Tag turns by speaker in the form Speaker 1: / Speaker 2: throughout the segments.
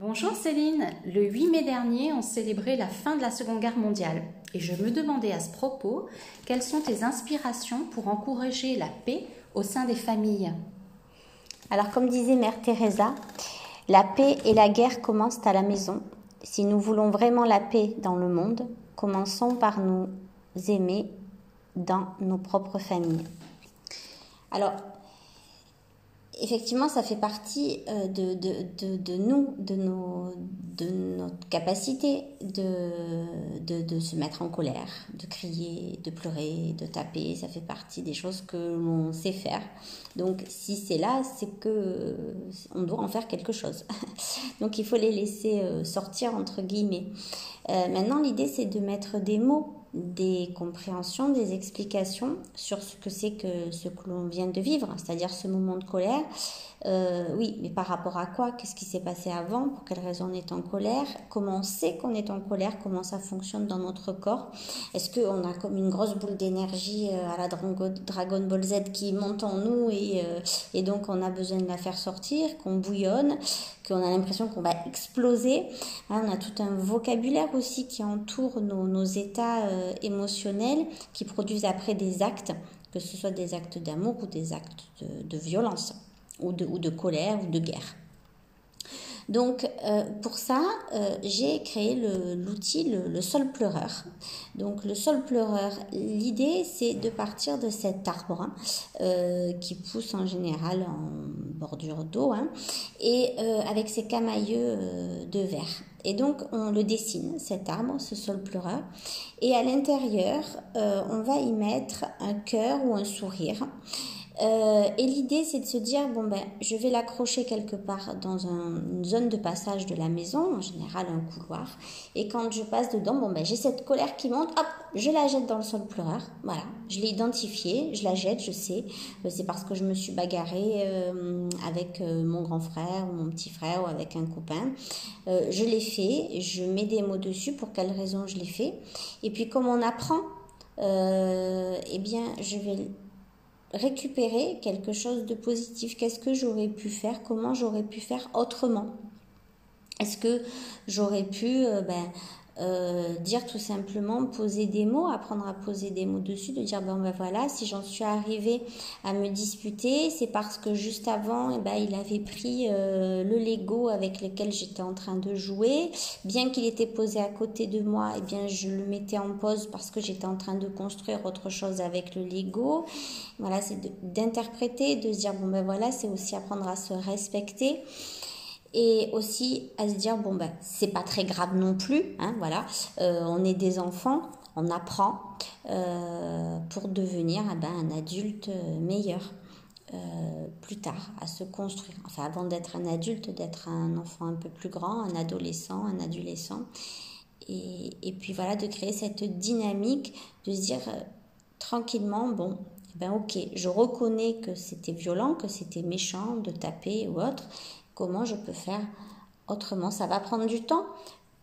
Speaker 1: Bonjour Céline, le 8 mai dernier, on célébrait la fin de la Seconde Guerre mondiale et je me demandais à ce propos quelles sont tes inspirations pour encourager la paix au sein des familles?
Speaker 2: Alors comme disait Mère Teresa, la paix et la guerre commencent à la maison. Si nous voulons vraiment la paix dans le monde, commençons par nous aimer dans nos propres familles. Alors, effectivement, ça fait partie euh, de, de, de, nous, de, nos, de notre capacité de, de, se mettre en colère, de crier, de pleurer, de taper. Ça fait partie des choses que l'on sait faire. Donc, si c'est là, c'est que on doit en faire quelque chose. Donc, il faut les laisser euh, sortir entre guillemets. Euh, maintenant, l'idée, c'est de mettre des mots des compréhensions, des explications sur ce que c'est que ce que l'on vient de vivre, c'est-à-dire ce moment de colère. Euh, oui, mais par rapport à quoi? Qu'est-ce qui s'est passé avant? Pour quelle raison on est en colère? Comment on sait qu'on est en colère? Comment ça fonctionne dans notre corps? Est-ce qu'on a comme une grosse boule d'énergie euh, à la Dragon Ball Z qui monte en nous et, euh, et donc on a besoin de la faire sortir, qu'on bouillonne, qu'on a l'impression qu'on va exploser? Hein, On a tout un vocabulaire aussi qui entoure nos états émotionnels qui produisent après des actes, que ce soit des actes d'amour ou des actes de, violence, ou de, ou de colère ou de guerre. Donc euh, pour ça, euh, j'ai créé l'outil le, sol pleureur. Donc le sol pleureur, l'idée c'est de partir de cet arbre euh, qui pousse en général en bordure d'eau hein, et avec ses camailleux de verre. Et donc, on le dessine, cet arbre, ce sol pleureur. Et à l'intérieur, on va y mettre un cœur ou un sourire. Euh, et l'idée, c'est de se dire, bon, ben, je vais l'accrocher quelque part dans une zone de passage de la maison, en général un couloir. Et quand je passe dedans, bon, ben, j'ai cette colère qui monte, hop, je la jette dans le sol pleureur. Voilà, je l'ai identifiée, je la jette, je sais. Euh, c'est parce que je me suis bagarrée euh, avec mon grand frère ou mon petit frère ou avec un copain. je l'ai fait, je mets des mots dessus pour quelle raison je l'ai fait. Et puis, comme on apprend, eh bien, je vais récupérer quelque chose de positif. Qu'est-ce que j'aurais pu faire Comment j'aurais pu faire autrement? Est-ce que j'aurais pu euh, ben, euh, dire tout simplement, poser des mots, apprendre à poser des mots dessus, de dire ben, ben voilà, si j'en suis arrivée à me disputer, c'est parce que juste avant, eh ben, il avait pris euh, le Lego avec lequel j'étais en train de jouer, bien qu'il était posé à côté de moi, eh bien je le mettais en pause parce que j'étais en train de construire autre chose avec le Lego. Voilà, c'est d'interpréter, de se dire bon ben voilà, c'est aussi apprendre à se respecter et aussi à se dire bon ben c'est pas très grave non plus hein, voilà. Euh, on est des enfants on apprend euh, pour devenir eh ben, un adulte meilleur euh, plus tard à se construire. Enfin avant d'être un adulte d'être un enfant un peu plus grand un adolescent un adolescent. Et, et puis voilà de créer cette dynamique de se dire tranquillement bon ben ok, je reconnais que c'était violent, que c'était méchant de taper ou autre, Comment je peux faire autrement? Ça va prendre du temps.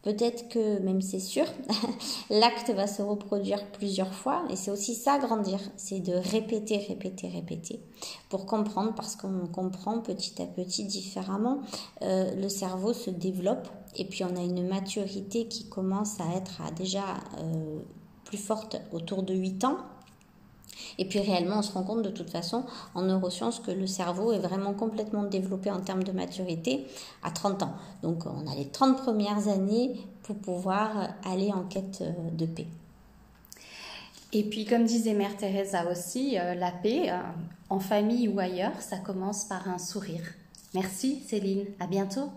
Speaker 2: Peut-être que, même c'est sûr, l'acte va se reproduire plusieurs fois. Et c'est aussi ça grandir, c'est de répéter, répéter, répéter pour comprendre parce qu'on comprend petit à petit différemment. Euh, le cerveau se développe et puis on a une maturité qui commence à être déjà euh, plus forte autour de 8 ans et puis réellement, on se rend compte de toute façon en neurosciences que le cerveau est vraiment complètement développé en termes de maturité à 30 ans. Donc on a les 30 premières années pour pouvoir aller en quête euh, de paix.
Speaker 1: Et puis comme disait Mère Teresa aussi, euh, la paix, euh, en famille ou ailleurs, ça commence par un sourire. Merci Céline, à bientôt.